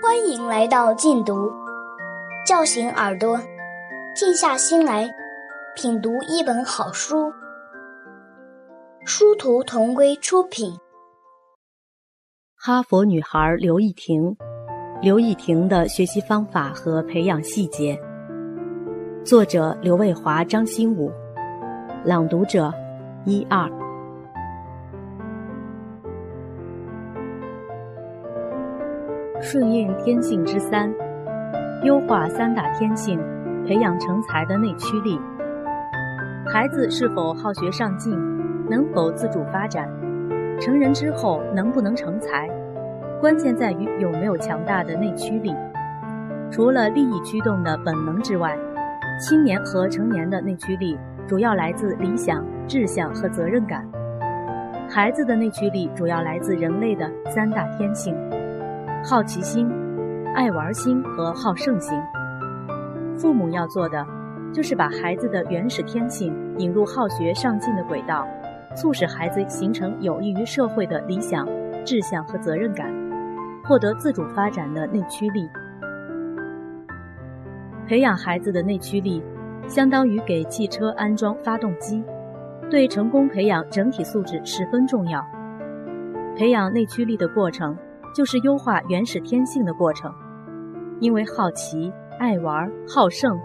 欢迎来到禁读，叫醒耳朵，静下心来品读一本好书。殊途同归出品。哈佛女孩刘亦婷，刘亦婷的学习方法和培养细节。作者刘卫华、张新武，朗读者一二。顺应天性之三，优化三大天性，培养成才的内驱力。孩子是否好学上进，能否自主发展，成人之后能不能成才，关键在于有没有强大的内驱力。除了利益驱动的本能之外，青年和成年的内驱力主要来自理想、志向和责任感。孩子的内驱力主要来自人类的三大天性。好奇心、爱玩心和好胜心。父母要做的，就是把孩子的原始天性引入好学上进的轨道，促使孩子形成有益于社会的理想、志向和责任感，获得自主发展的内驱力。培养孩子的内驱力，相当于给汽车安装发动机，对成功培养整体素质十分重要。培养内驱力的过程。就是优化原始天性的过程，因为好奇、爱玩、好胜，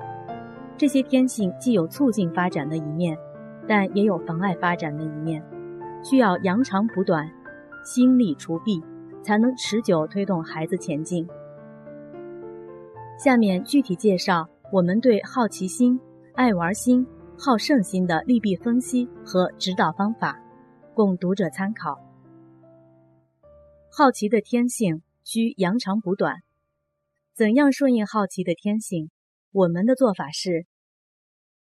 这些天性既有促进发展的一面，但也有妨碍发展的一面，需要扬长补短，心力除弊，才能持久推动孩子前进。下面具体介绍我们对好奇心、爱玩心、好胜心的利弊分析和指导方法，供读者参考。好奇的天性需扬长补短，怎样顺应好奇的天性？我们的做法是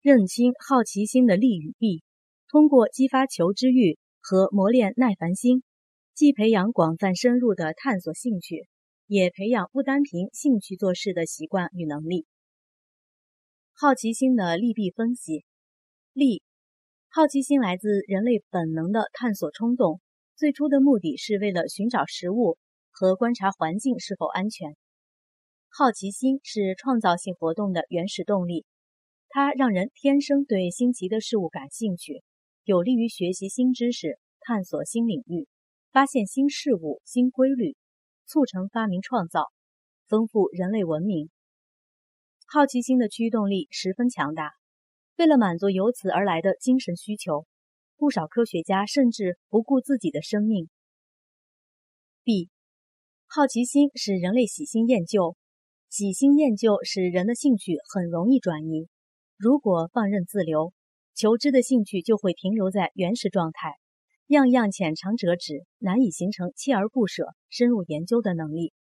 认清好奇心的利与弊，通过激发求知欲和磨练耐烦心，既培养广泛深入的探索兴趣，也培养不单凭兴趣做事的习惯与能力。好奇心的利弊分析：利，好奇心来自人类本能的探索冲动。最初的目的是为了寻找食物和观察环境是否安全。好奇心是创造性活动的原始动力，它让人天生对新奇的事物感兴趣，有利于学习新知识、探索新领域、发现新事物、新规律，促成发明创造，丰富人类文明。好奇心的驱动力十分强大，为了满足由此而来的精神需求。不少科学家甚至不顾自己的生命。B，好奇心使人类喜新厌旧，喜新厌旧使人的兴趣很容易转移。如果放任自流，求知的兴趣就会停留在原始状态，样样浅尝辄止，难以形成锲而不舍、深入研究的能力。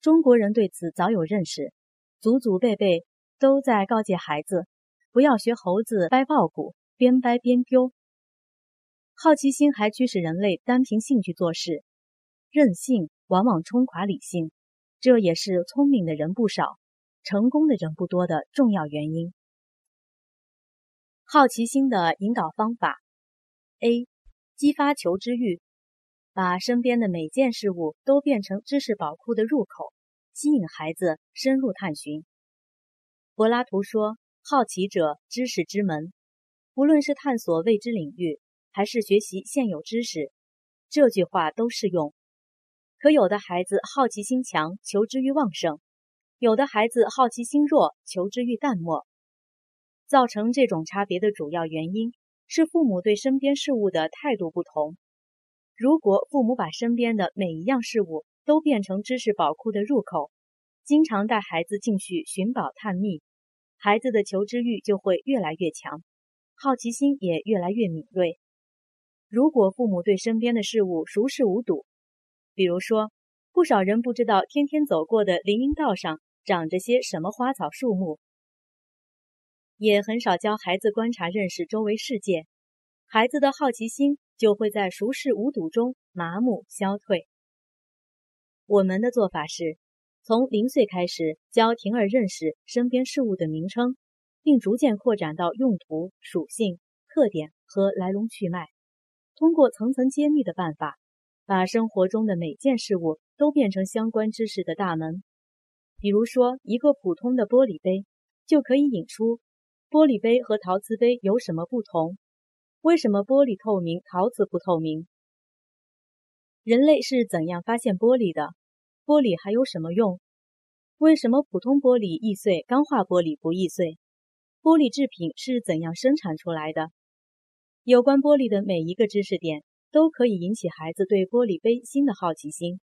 中国人对此早有认识，祖祖辈辈都在告诫孩子，不要学猴子掰苞谷，边掰边丢。好奇心还驱使人类单凭兴趣做事，任性往往冲垮理性，这也是聪明的人不少、成功的人不多的重要原因。好奇心的引导方法：A. 激发求知欲，把身边的每件事物都变成知识宝库的入口，吸引孩子深入探寻。柏拉图说：“好奇者，知识之门。”无论是探索未知领域。还是学习现有知识，这句话都适用。可有的孩子好奇心强，求知欲旺盛；有的孩子好奇心弱，求知欲淡漠。造成这种差别的主要原因是父母对身边事物的态度不同。如果父母把身边的每一样事物都变成知识宝库的入口，经常带孩子进去寻宝探秘，孩子的求知欲就会越来越强，好奇心也越来越敏锐。如果父母对身边的事物熟视无睹，比如说，不少人不知道天天走过的林荫道上长着些什么花草树木，也很少教孩子观察认识周围世界，孩子的好奇心就会在熟视无睹中麻木消退。我们的做法是，从零岁开始教婷儿认识身边事物的名称，并逐渐扩展到用途、属性、特点和来龙去脉。通过层层揭秘的办法，把生活中的每件事物都变成相关知识的大门。比如说，一个普通的玻璃杯就可以引出玻璃杯和陶瓷杯有什么不同？为什么玻璃透明，陶瓷不透明？人类是怎样发现玻璃的？玻璃还有什么用？为什么普通玻璃易碎，钢化玻璃不易碎？玻璃制品是怎样生产出来的？有关玻璃的每一个知识点都可以引起孩子对玻璃杯新的好奇心。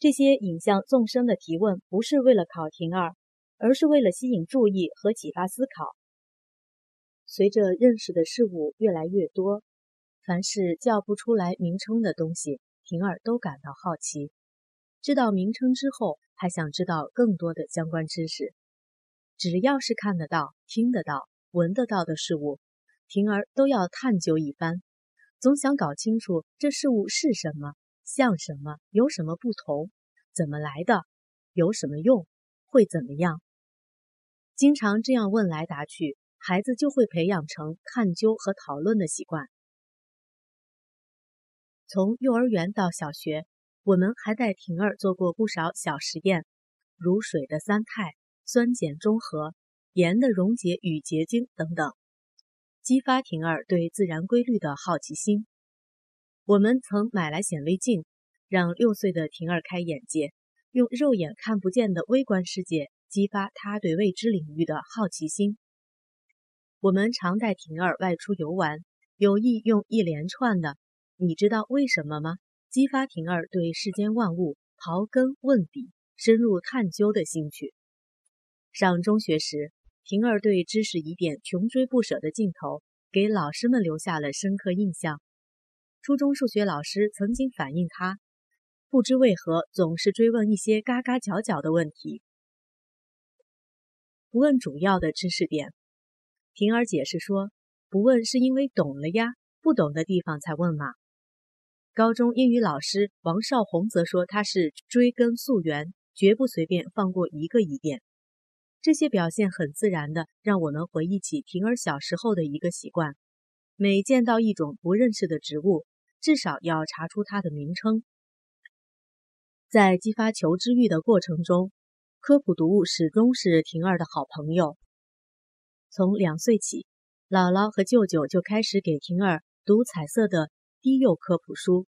这些影像纵深的提问不是为了考婷儿，而是为了吸引注意和启发思考。随着认识的事物越来越多，凡是叫不出来名称的东西，婷儿都感到好奇。知道名称之后。还想知道更多的相关知识，只要是看得到、听得到、闻得到的事物，婷儿都要探究一番，总想搞清楚这事物是什么、像什么、有什么不同、怎么来的、有什么用、会怎么样。经常这样问来答去，孩子就会培养成探究和讨论的习惯。从幼儿园到小学。我们还带婷儿做过不少小实验，如水的三态、酸碱中和、盐的溶解与结晶等等，激发婷儿对自然规律的好奇心。我们曾买来显微镜，让六岁的婷儿开眼界，用肉眼看不见的微观世界激发她对未知领域的好奇心。我们常带婷儿外出游玩，有意用一连串的“你知道为什么吗？”激发婷儿对世间万物刨根问底、深入探究的兴趣。上中学时，婷儿对知识疑点穷追不舍的劲头，给老师们留下了深刻印象。初中数学老师曾经反映他，不知为何总是追问一些嘎嘎角角的问题，不问主要的知识点。婷儿解释说，不问是因为懂了呀，不懂的地方才问嘛。高中英语老师王少红则说：“他是追根溯源，绝不随便放过一个疑点。”这些表现很自然的让我们回忆起婷儿小时候的一个习惯：每见到一种不认识的植物，至少要查出它的名称。在激发求知欲的过程中，科普读物始终是婷儿的好朋友。从两岁起，姥姥和舅舅就开始给婷儿读彩色的。低幼科普书，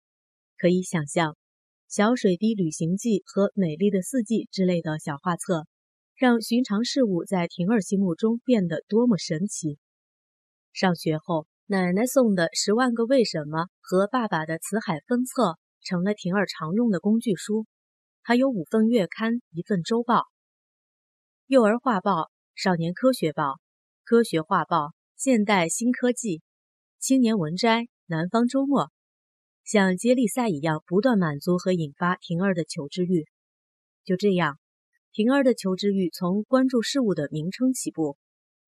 可以想象，《小水滴旅行记》和《美丽的四季》之类的小画册，让寻常事物在婷儿心目中变得多么神奇。上学后，奶奶送的《十万个为什么》和爸爸的《辞海分册》成了婷儿常用的工具书，还有五份月刊、一份周报：《幼儿画报》《少年科学报》《科学画报》《现代新科技》《青年文摘》。南方周末像接力赛一样，不断满足和引发婷儿的求知欲。就这样，婷儿的求知欲从关注事物的名称起步，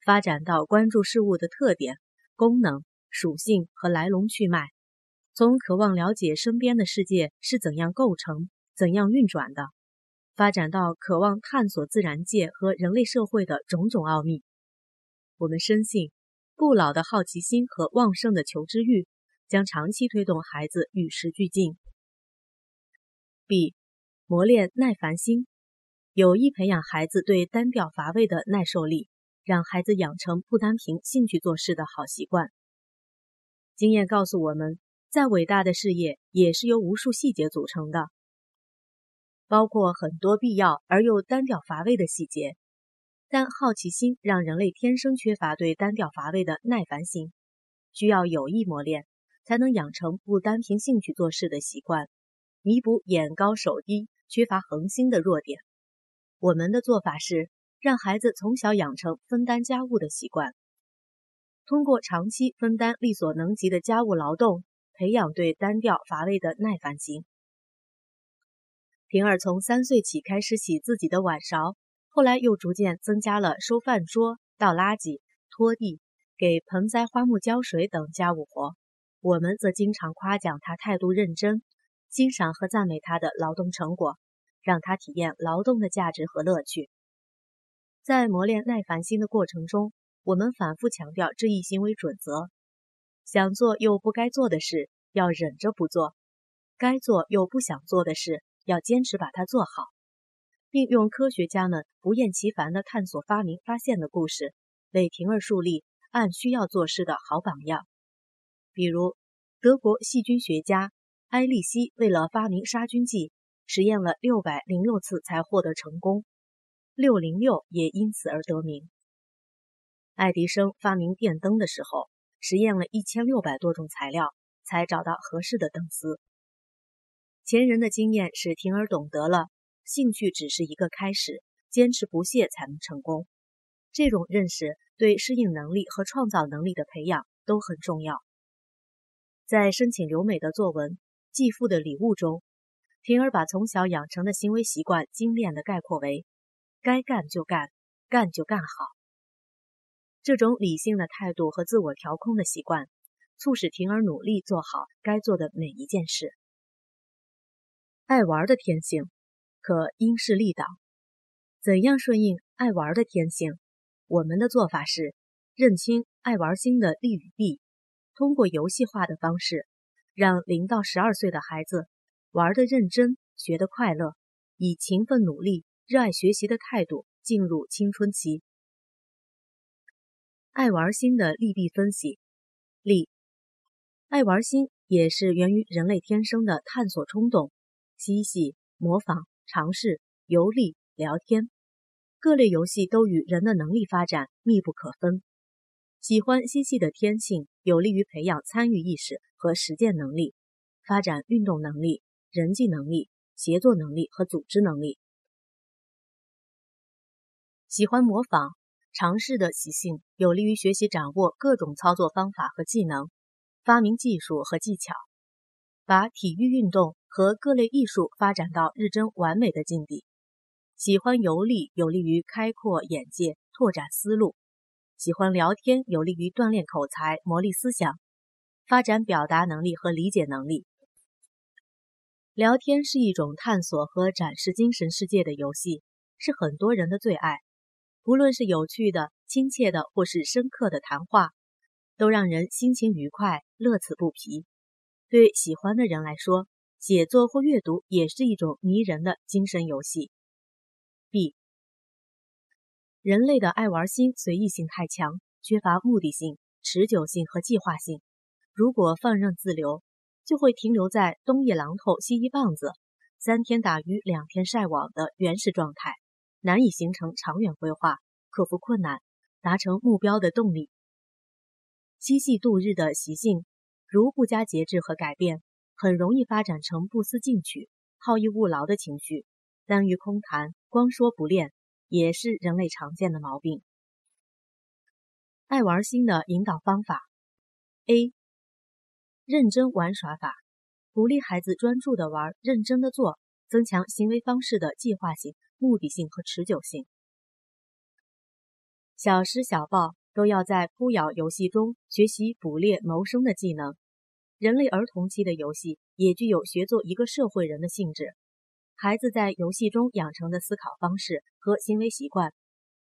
发展到关注事物的特点、功能、属性和来龙去脉；从渴望了解身边的世界是怎样构成、怎样运转的，发展到渴望探索自然界和人类社会的种种奥秘。我们深信，不老的好奇心和旺盛的求知欲。将长期推动孩子与时俱进。B. 磨练耐烦心，有意培养孩子对单调乏味的耐受力，让孩子养成不单凭兴趣做事的好习惯。经验告诉我们，再伟大的事业也是由无数细节组成的，包括很多必要而又单调乏味的细节。但好奇心让人类天生缺乏对单调乏味的耐烦心，需要有意磨练。才能养成不单凭兴趣做事的习惯，弥补眼高手低、缺乏恒心的弱点。我们的做法是让孩子从小养成分担家务的习惯，通过长期分担力所能及的家务劳动，培养对单调乏味的耐烦心。平儿从三岁起开始洗自己的碗勺，后来又逐渐增加了收饭桌、倒垃圾、拖地、给盆栽花木浇水等家务活。我们则经常夸奖他态度认真，欣赏和赞美他的劳动成果，让他体验劳动的价值和乐趣。在磨练耐烦心的过程中，我们反复强调这一行为准则：想做又不该做的事，要忍着不做；该做又不想做的事，要坚持把它做好，并用科学家们不厌其烦的探索、发明、发现的故事，为婷儿树立按需要做事的好榜样。比如，德国细菌学家埃利希为了发明杀菌剂，实验了六百零六次才获得成功，六零六也因此而得名。爱迪生发明电灯的时候，实验了一千六百多种材料，才找到合适的灯丝。前人的经验使婷儿懂得了，兴趣只是一个开始，坚持不懈才能成功。这种认识对适应能力和创造能力的培养都很重要。在申请留美的作文《继父的礼物》中，婷儿把从小养成的行为习惯精炼地概括为：该干就干，干就干好。这种理性的态度和自我调控的习惯，促使婷儿努力做好该做的每一件事。爱玩的天性可因势利导，怎样顺应爱玩的天性？我们的做法是认清爱玩心的利与弊，通过游戏化的方式，让零到十二岁的孩子玩的认真，学得快乐，以勤奋努力、热爱学习的态度进入青春期。爱玩心的利弊分析：利，爱玩心也是源于人类天生的探索冲动、嬉戏、模仿、尝试、游历、聊天，各类游戏都与人的能力发展密不可分。喜欢嬉戏的天性有利于培养参与意识和实践能力，发展运动能力、人际能力、协作能力和组织能力。喜欢模仿。尝试的习性有利于学习掌握各种操作方法和技能，发明技术和技巧，把体育运动和各类艺术发展到日臻完美的境地。喜欢游历有利于开阔眼界、拓展思路；喜欢聊天有利于锻炼口才、磨砺思想、发展表达能力和理解能力。聊天是一种探索和展示精神世界的游戏，是很多人的最爱。不论是有趣的、亲切的，或是深刻的谈话，都让人心情愉快、乐此不疲。对喜欢的人来说，写作或阅读也是一种迷人的精神游戏。B，人类的爱玩心随意性太强，缺乏目的性、持久性和计划性。如果放任自流，就会停留在东一榔头西一棒子、三天打鱼两天晒网的原始状态。难以形成长远规划，克服困难，达成目标的动力。嬉戏度日的习性，如不加节制和改变，很容易发展成不思进取、好逸恶劳的情绪。耽于空谈，光说不练，也是人类常见的毛病。爱玩心的引导方法：A. 认真玩耍法，鼓励孩子专注的玩，认真的做，增强行为方式的计划性。目的性和持久性。小时小报都要在扑咬游戏中学习捕猎谋生的技能。人类儿童期的游戏也具有学做一个社会人的性质。孩子在游戏中养成的思考方式和行为习惯，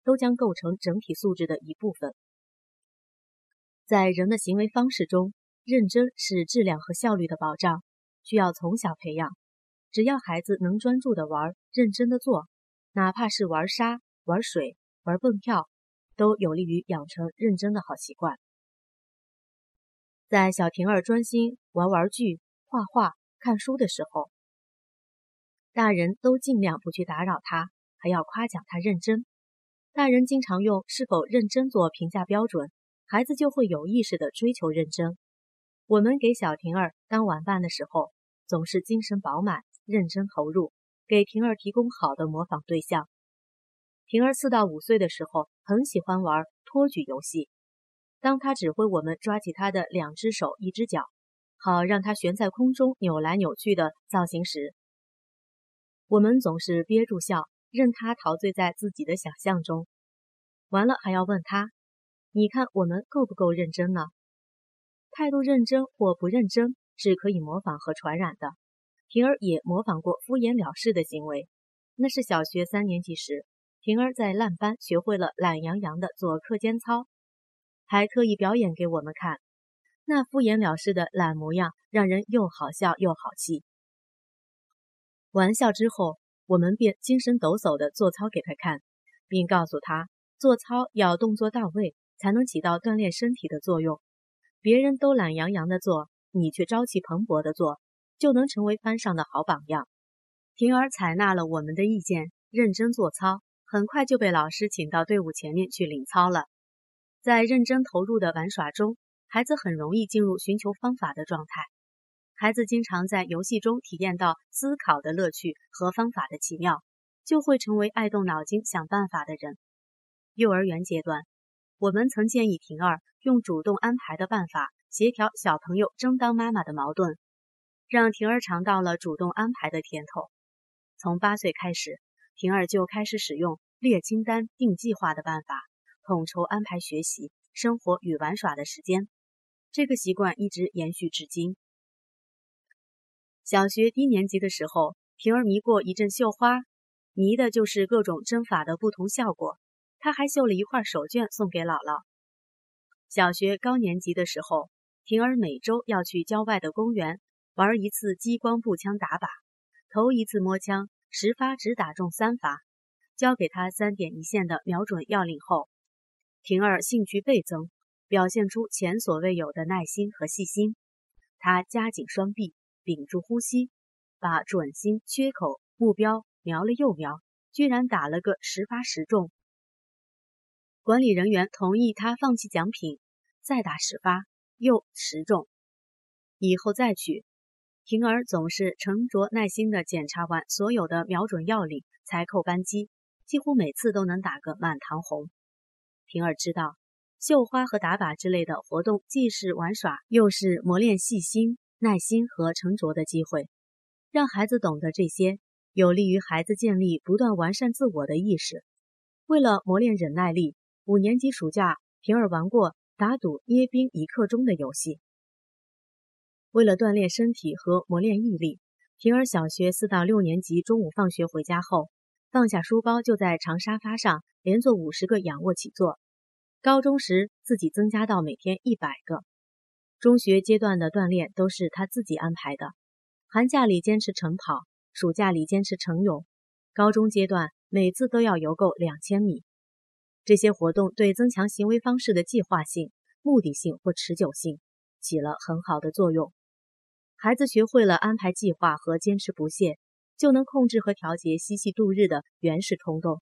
都将构成整体素质的一部分。在人的行为方式中，认真是质量和效率的保障，需要从小培养。只要孩子能专注的玩，认真的做。哪怕是玩沙、玩水、玩蹦跳，都有利于养成认真的好习惯。在小婷儿专心玩玩具、画画、看书的时候，大人都尽量不去打扰他，还要夸奖他认真。大人经常用是否认真做评价标准，孩子就会有意识的追求认真。我们给小婷儿当晚伴的时候，总是精神饱满、认真投入。给婷儿提供好的模仿对象。婷儿四到五岁的时候很喜欢玩托举游戏。当他指挥我们抓起他的两只手、一只脚，好让他悬在空中扭来扭去的造型时，我们总是憋住笑，任他陶醉在自己的想象中。完了还要问他：“你看我们够不够认真呢？”态度认真或不认真是可以模仿和传染的。婷儿也模仿过敷衍了事的行为，那是小学三年级时，婷儿在烂班学会了懒洋洋的做课间操，还特意表演给我们看。那敷衍了事的懒模样，让人又好笑又好气，玩笑之后，我们便精神抖擞地做操给他看，并告诉他做操要动作到位，才能起到锻炼身体的作用。别人都懒洋洋的做，你却朝气蓬勃的做，就能成为班上的好榜样。婷儿采纳了我们的意见，认真做操，很快就被老师请到队伍前面去领操了。在认真投入的玩耍中，孩子很容易进入寻求方法的状态。孩子经常在游戏中体验到思考的乐趣和方法的奇妙，就会成为爱动脑筋想办法的人。幼儿园阶段，我们曾建议婷儿用主动安排的办法协调小朋友争当妈妈的矛盾，让婷儿尝到了主动安排的甜头。从八岁开始，婷儿就开始使用列清单、定计划的办法，统筹安排学习、生活与玩耍的时间。这个习惯一直延续至今。小学低年级的时候，婷儿迷过一阵绣花，迷的就是各种针法的不同效果。他还绣了一块手绢送给姥姥。小学高年级的时候，婷儿每周要去郊外的公园玩一次激光步枪打靶。头一次摸枪，十发只打中三发。教给他三点一线的瞄准要领后，婷儿兴趣倍增，表现出前所未有的耐心和细心。他夹紧双臂，屏住呼吸，把准心缺口目标瞄了又瞄，居然打了个十发十中。管理人员同意他放弃奖品，再打十发，又十中，以后再去。婷儿总是沉着耐心地检查完所有的瞄准要领，才扣扳机，几乎每次都能打个满堂红。平儿知道，绣花和打靶之类的活动既是玩耍，又是磨练细心、耐心和沉着的机会。让孩子懂得这些，有利于孩子建立不断完善自我的意识。为了磨练忍耐力，五年级暑假，平儿玩过打赌捏冰一刻钟的游戏。为了锻炼身体和磨练毅力，平儿小学四到六年级中午放学回家后，放下书包就在长沙发上连做五十个仰卧起坐。高中时自己增加到每天一百个。中学阶段的锻炼都是他自己安排的，寒假里坚持晨跑，暑假里坚持晨泳。高中阶段每次都要游够两千米。这些活动对增强行为方式的计划性、目的性或持久性起了很好的作用。孩子学会了安排计划和坚持不懈，就能控制和调节嬉戏度日的原始冲动。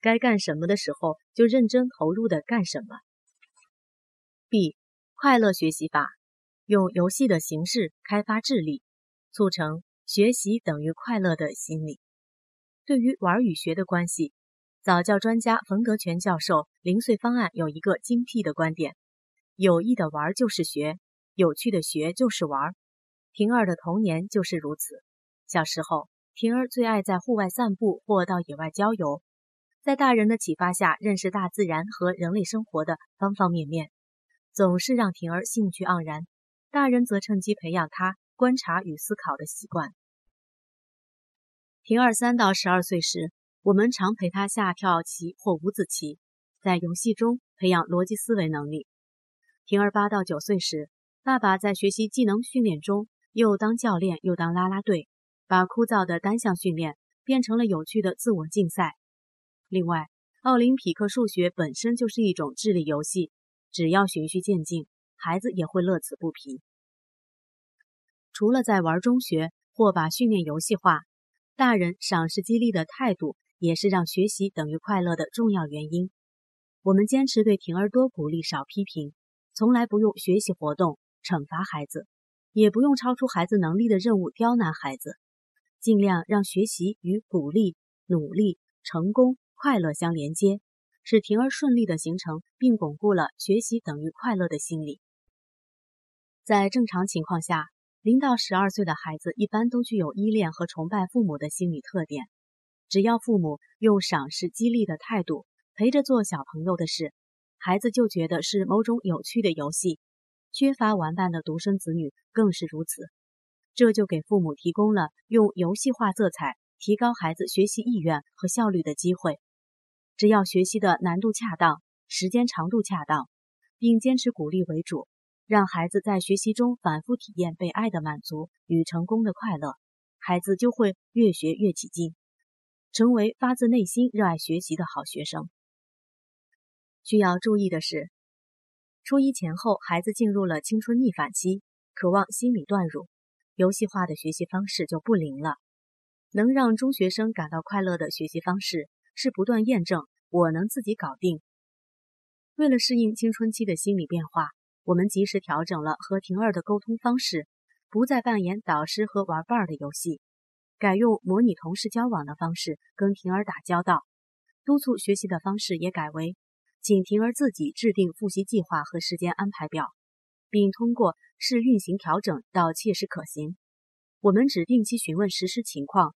该干什么的时候就认真投入的干什么。B 快乐学习法，用游戏的形式开发智力，促成学习等于快乐的心理。对于玩与学的关系，早教专家冯德全教授零碎方案有一个精辟的观点：有益的玩就是学，有趣的学就是玩。婷儿的童年就是如此。小时候，婷儿最爱在户外散步或到野外郊游，在大人的启发下认识大自然和人类生活的方方面面，总是让婷儿兴趣盎然。大人则趁机培养她观察与思考的习惯。婷儿三到十二岁时，我们常陪他下跳棋或五子棋，在游戏中培养逻辑思维能力。婷儿八到九岁时，爸爸在学习技能训练中。又当教练又当啦啦队，把枯燥的单项训练变成了有趣的自我竞赛。另外，奥林匹克数学本身就是一种智力游戏，只要循序渐进，孩子也会乐此不疲。除了在玩中学或把训练游戏化，大人赏识激励的态度也是让学习等于快乐的重要原因。我们坚持对婷儿多鼓励少批评，从来不用学习活动惩罚孩子。也不用超出孩子能力的任务刁难孩子，尽量让学习与鼓励、努力、成功、快乐相连接，使婷儿顺利的形成并巩固了学习等于快乐的心理。在正常情况下，零到十二岁的孩子一般都具有依恋和崇拜父母的心理特点。只要父母用赏识激励的态度陪着做小朋友的事，孩子就觉得是某种有趣的游戏。缺乏玩伴的独生子女更是如此，这就给父母提供了用游戏化色彩提高孩子学习意愿和效率的机会。只要学习的难度恰当，时间长度恰当，并坚持鼓励为主，让孩子在学习中反复体验被爱的满足与成功的快乐，孩子就会越学越起劲，成为发自内心热爱学习的好学生。需要注意的是，初一前后，孩子进入了青春逆反期，渴望心理断乳，游戏化的学习方式就不灵了。能让中学生感到快乐的学习方式是不断验证“我能自己搞定”。为了适应青春期的心理变化，我们及时调整了和婷儿的沟通方式，不再扮演导师和玩伴的游戏，改用模拟同事交往的方式跟婷儿打交道。督促学习的方式也改为。请婷儿自己制定复习计划和时间安排表，并通过试运行调整到切实可行。我们只定期询问实施情况，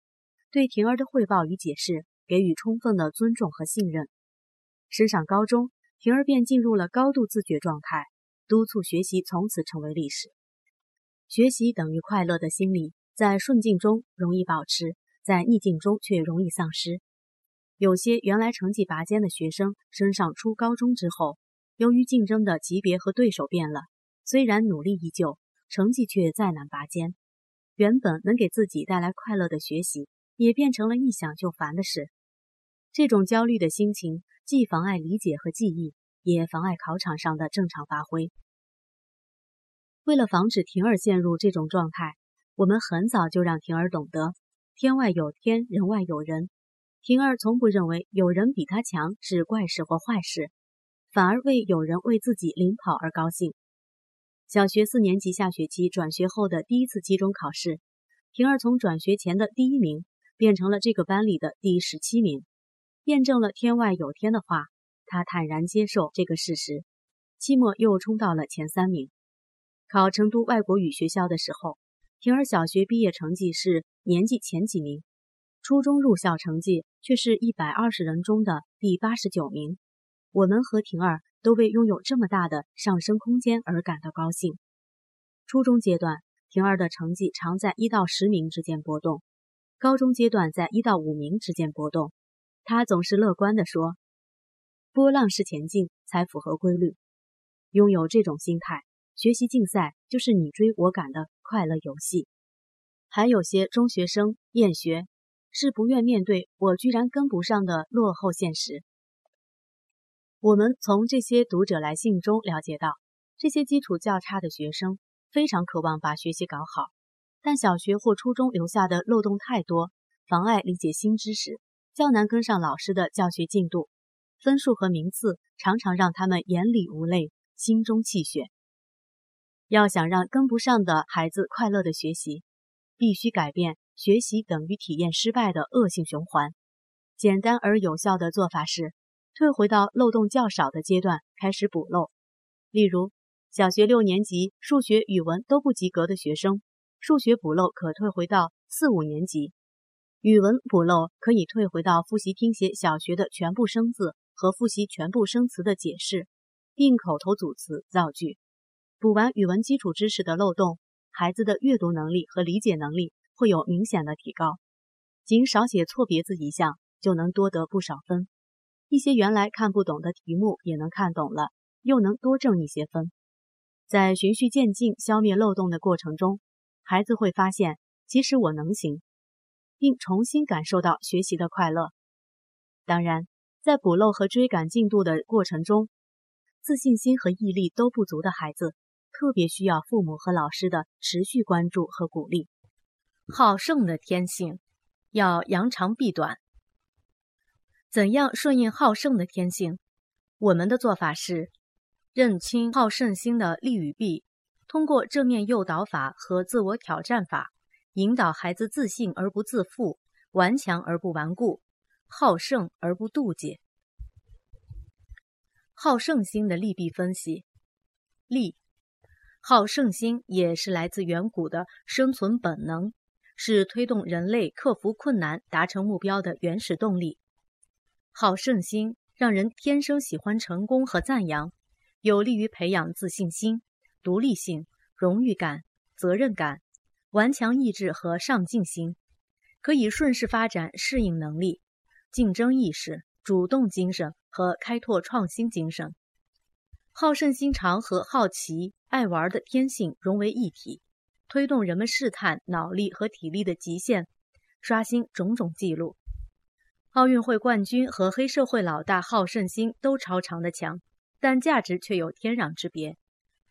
对婷儿的汇报与解释给予充分的尊重和信任。升上高中，婷儿便进入了高度自觉状态，督促学习从此成为历史。学习等于快乐的心理，在顺境中容易保持，在逆境中却容易丧失。有些原来成绩拔尖的学生，升上初高中之后，由于竞争的级别和对手变了，虽然努力依旧，成绩却再难拔尖。原本能给自己带来快乐的学习，也变成了一想就烦的事。这种焦虑的心情，既妨碍理解和记忆，也妨碍考场上的正常发挥。为了防止婷儿陷入这种状态，我们很早就让婷儿懂得“天外有天，人外有人”。婷儿从不认为有人比他强是怪事或坏事，反而为有人为自己领跑而高兴。小学四年级下学期转学后的第一次期中考试，婷儿从转学前的第一名变成了这个班里的第十七名，验证了“天外有天”的话。她坦然接受这个事实，期末又冲到了前三名。考成都外国语学校的时候，婷儿小学毕业成绩是年级前几名。初中入校成绩却是一百二十人中的第八十九名，我们和婷儿都为拥有这么大的上升空间而感到高兴。初中阶段，婷儿的成绩常在一到十名之间波动；高中阶段，在一到五名之间波动。她总是乐观地说：“波浪式前进才符合规律。”拥有这种心态，学习竞赛就是你追我赶的快乐游戏。还有些中学生厌学。是不愿面对我居然跟不上的落后现实。我们从这些读者来信中了解到，这些基础较差的学生非常渴望把学习搞好，但小学或初中留下的漏洞太多，妨碍理解新知识，较难跟上老师的教学进度，分数和名次常常让他们眼里无泪，心中气血。要想让跟不上的孩子快乐的学习，必须改变。学习等于体验失败的恶性循环。简单而有效的做法是，退回到漏洞较少的阶段开始补漏。例如，小学六年级数学、语文都不及格的学生，数学补漏可退回到四五年级；语文补漏可以退回到复习听写小学的全部生字和复习全部生词的解释，并口头组词造句。补完语文基础知识的漏洞，孩子的阅读能力和理解能力。会有明显的提高，仅少写错别字一项就能多得不少分。一些原来看不懂的题目也能看懂了，又能多挣一些分。在循序渐进消灭漏洞的过程中，孩子会发现，其实我能行，并重新感受到学习的快乐。当然，在补漏和追赶进度的过程中，自信心和毅力都不足的孩子，特别需要父母和老师的持续关注和鼓励。好胜的天性要扬长避短。怎样顺应好胜的天性？我们的做法是认清好胜心的利与弊，通过正面诱导法和自我挑战法，引导孩子自信而不自负，顽强而不顽固，好胜而不妒忌。好胜心的利弊分析：利，好胜心也是来自远古的生存本能。是推动人类克服困难、达成目标的原始动力。好胜心让人天生喜欢成功和赞扬，有利于培养自信心、独立性、荣誉感、责任感、顽强意志和上进心，可以顺势发展适应能力、竞争意识、主动精神和开拓创新精神。好胜心常和好奇、爱玩的天性融为一体。推动人们试探脑力和体力的极限，刷新种种记录。奥运会冠军和黑社会老大好胜心都超常的强，但价值却有天壤之别。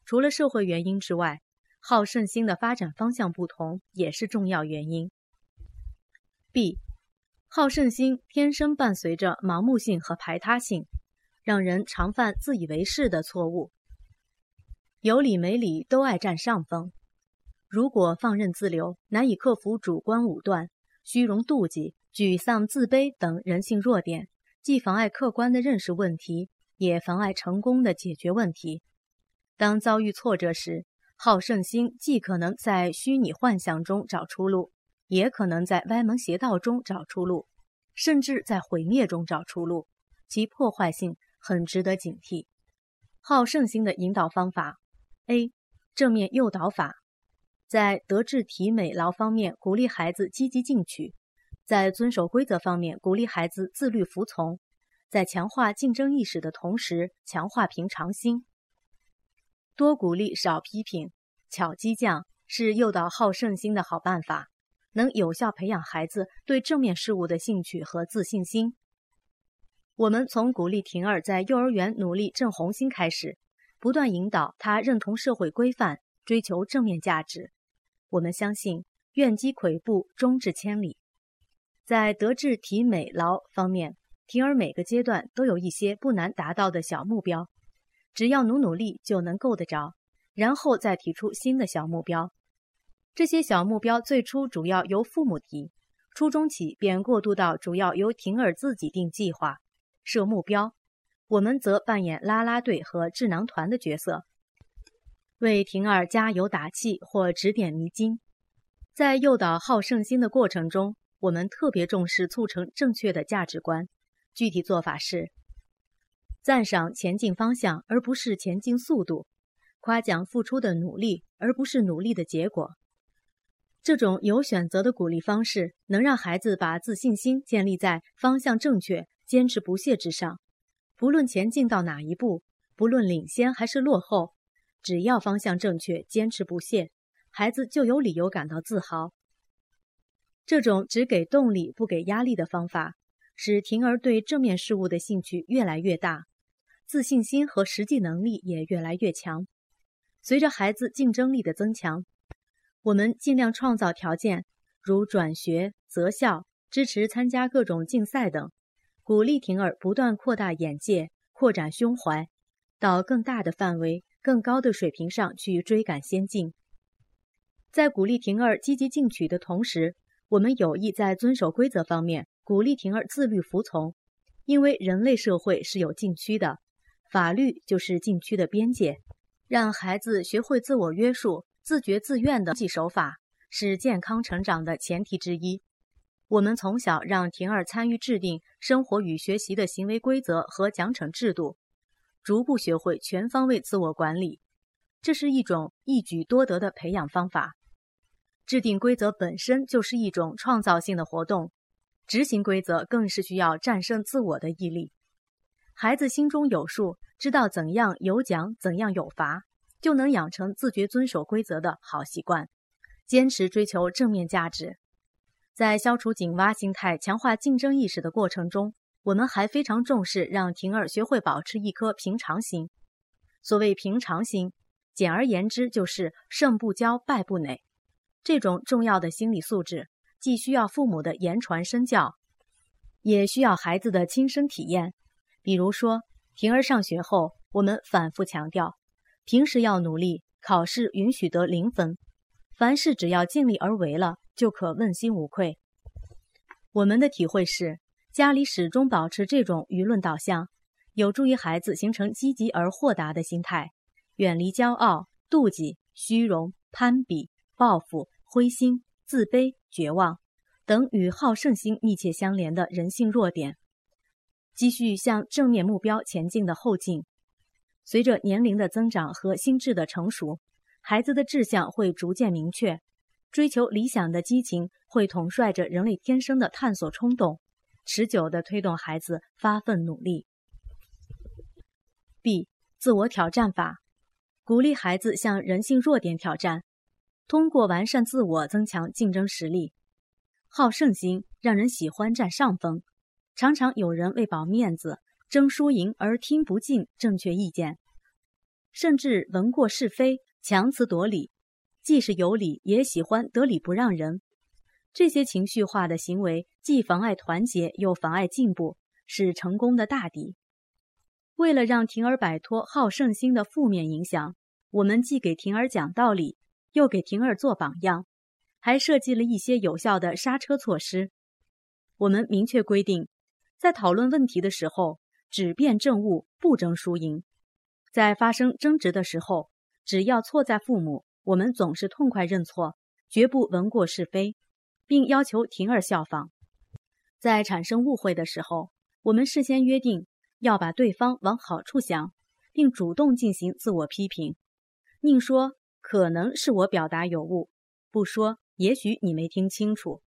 除了社会原因之外，好胜心的发展方向不同也是重要原因。B，好胜心天生伴随着盲目性和排他性，让人常犯自以为是的错误。有理没理都爱占上风。如果放任自流，难以克服主观武断、虚荣妒忌、沮丧自卑等人性弱点，既妨碍客观的认识问题，也妨碍成功的解决问题。当遭遇挫折时，好胜心既可能在虚拟幻想中找出路，也可能在歪门邪道中找出路，甚至在毁灭中找出路，其破坏性很值得警惕。好胜心的引导方法：A. 正面诱导法，在德智体美劳方面鼓励孩子积极进取，在遵守规则方面鼓励孩子自律服从，在强化竞争意识的同时强化平常心。多鼓励，少批评，巧激将是诱导好胜心的好办法，能有效培养孩子对正面事物的兴趣和自信心。我们从鼓励婷儿在幼儿园努力正红心开始，不断引导她认同社会规范，追求正面价值。我们相信，愿积跬步，终至千里。在德智体美劳方面，婷儿每个阶段都有一些不难达到的小目标。只要努努力就能够得着，然后再提出新的小目标。这些小目标最初主要由父母提，初中起便过渡到主要由婷儿自己定计划、设目标。我们则扮演啦啦队和智囊团的角色，为婷儿加油打气或指点迷津。在诱导好胜心的过程中，我们特别重视促成正确的价值观。具体做法是。赞赏前进方向，而不是前进速度；夸奖付出的努力，而不是努力的结果。这种有选择的鼓励方式，能让孩子把自信心建立在方向正确、坚持不懈之上。不论前进到哪一步，不论领先还是落后，只要方向正确、坚持不懈，孩子就有理由感到自豪。这种只给动力不给压力的方法，使婷儿对正面事物的兴趣越来越大。自信心和实际能力也越来越强。随着孩子竞争力的增强，我们尽量创造条件，如转学、择校、支持参加各种竞赛等，鼓励婷儿不断扩大眼界、扩展胸怀，到更大的范围、更高的水平上去追赶先进。在鼓励婷儿积极进取的同时，我们有意在遵守规则方面鼓励婷儿自律服从，因为人类社会是有禁区的。法律就是禁区的边界，让孩子学会自我约束、自觉自愿的记守法，是健康成长的前提之一。我们从小让婷儿参与制定生活与学习的行为规则和奖惩制度，逐步学会全方位自我管理，这是一种一举多得的培养方法。制定规则本身就是一种创造性的活动，执行规则更是需要战胜自我的毅力。孩子心中有数，知道怎样有奖，怎样有罚，就能养成自觉遵守规则的好习惯，坚持追求正面价值。在消除井蛙心态、强化竞争意识的过程中，我们还非常重视让婷儿学会保持一颗平常心。所谓平常心，简而言之就是胜不骄，败不馁。这种重要的心理素质，既需要父母的言传身教，也需要孩子的亲身体验。比如说，婷儿上学后，我们反复强调，平时要努力，考试允许得零分，凡事只要尽力而为了，就可问心无愧。我们的体会是，家里始终保持这种舆论导向，有助于孩子形成积极而豁达的心态，远离骄傲、妒忌、虚荣、攀比、报复、灰心、自卑、绝望等与好胜心密切相连的人性弱点。继续向正面目标前进的后劲。随着年龄的增长和心智的成熟，孩子的志向会逐渐明确，追求理想的激情会统帅着人类天生的探索冲动，持久地推动孩子发奋努力。B. 自我挑战法，鼓励孩子向人性弱点挑战。通过完善自我增强竞争实力。好胜心让人喜欢占上风，常常有人为保面子争输赢而听不进正确意见，甚至闻过是非，强词夺理。既是有理，也喜欢得理不让人。这些情绪化的行为既妨碍团结，又妨碍进步，是成功的大敌。为了让婷儿摆脱好胜心的负面影响，我们既给婷儿讲道理，又给婷儿做榜样，还设计了一些有效的刹车措施。我们明确规定，在讨论问题的时候，只辩证物，不争输赢；在发生争执的时候，只要错在父母，我们总是痛快认错，绝不闻过是非。并要求婷儿效仿，在产生误会的时候，我们事先约定要把对方往好处想，并主动进行自我批评，宁说可能是我表达有误，不说也许你没听清楚，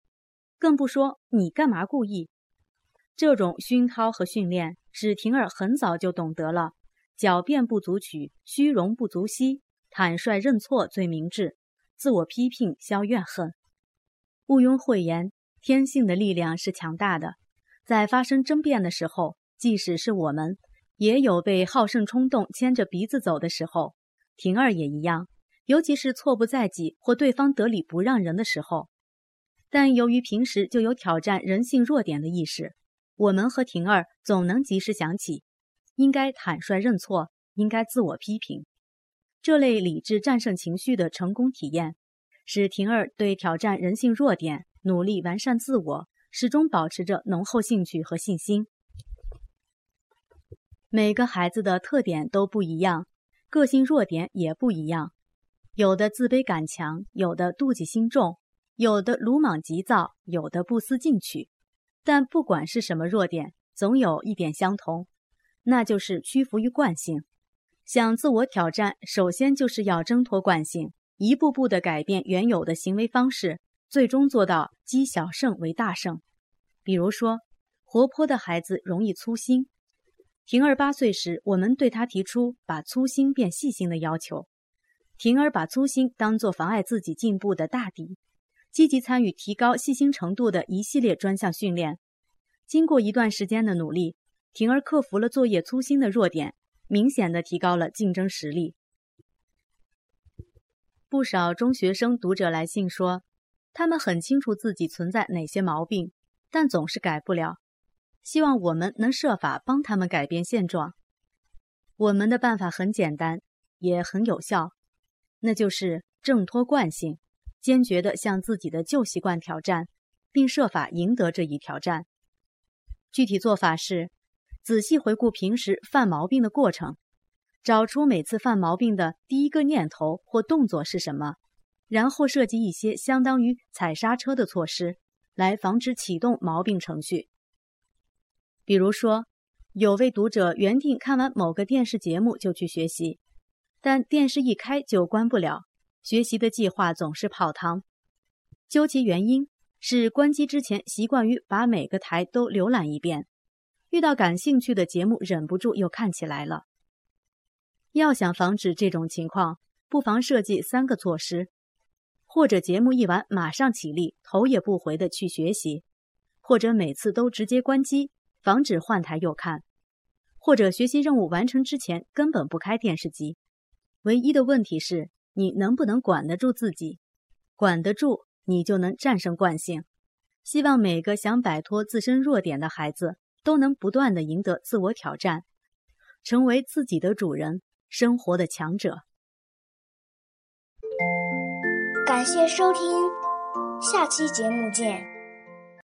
更不说你干嘛故意。这种熏陶和训练使婷儿很早就懂得了狡辩不足取，虚荣不足惜，坦率认错最明智，自我批评消怨恨。毋庸讳言，天性的力量是强大的。在发生争辩的时候，即使是我们，也有被好胜冲动牵着鼻子走的时候。婷儿也一样，尤其是错不在己或对方得理不让人的时候。但由于平时就有挑战人性弱点的意识，我们和婷儿总能及时想起，应该坦率认错，应该自我批评。这类理智战胜情绪的成功体验。使婷儿对挑战人性弱点、努力完善自我，始终保持着浓厚兴趣和信心。每个孩子的特点都不一样，个性弱点也不一样。有的自卑感强，有的妒忌心重，有的鲁莽急躁，有的不思进取。但不管是什么弱点，总有一点相同，那就是屈服于惯性。想自我挑战，首先就是要挣脱惯性。一步步的改变原有的行为方式，最终做到积小胜为大胜。比如说，活泼的孩子容易粗心。婷儿八岁时，我们对他提出把粗心变细心的要求。婷儿把粗心当作妨碍自己进步的大敌，积极参与提高细心程度的一系列专项训练。经过一段时间的努力，婷儿克服了作业粗心的弱点，明显的提高了竞争实力。不少中学生读者来信说，他们很清楚自己存在哪些毛病，但总是改不了，希望我们能设法帮他们改变现状。我们的办法很简单，也很有效，那就是挣脱惯性，坚决地向自己的旧习惯挑战，并设法赢得这一挑战。具体做法是，仔细回顾平时犯毛病的过程。找出每次犯毛病的第一个念头或动作是什么，然后设计一些相当于踩刹车的措施，来防止启动毛病程序。比如说，有位读者原定看完某个电视节目就去学习，但电视一开就关不了，学习的计划总是泡汤。究其原因，是关机之前习惯于把每个台都浏览一遍，遇到感兴趣的节目忍不住又看起来了。要想防止这种情况，不妨设计三个措施：或者节目一完马上起立，头也不回的去学习；或者每次都直接关机，防止换台又看；或者学习任务完成之前根本不开电视机。唯一的问题是你能不能管得住自己？管得住，你就能战胜惯性。希望每个想摆脱自身弱点的孩子都能不断的赢得自我挑战，成为自己的主人。生活的强者。感谢收听，下期节目见。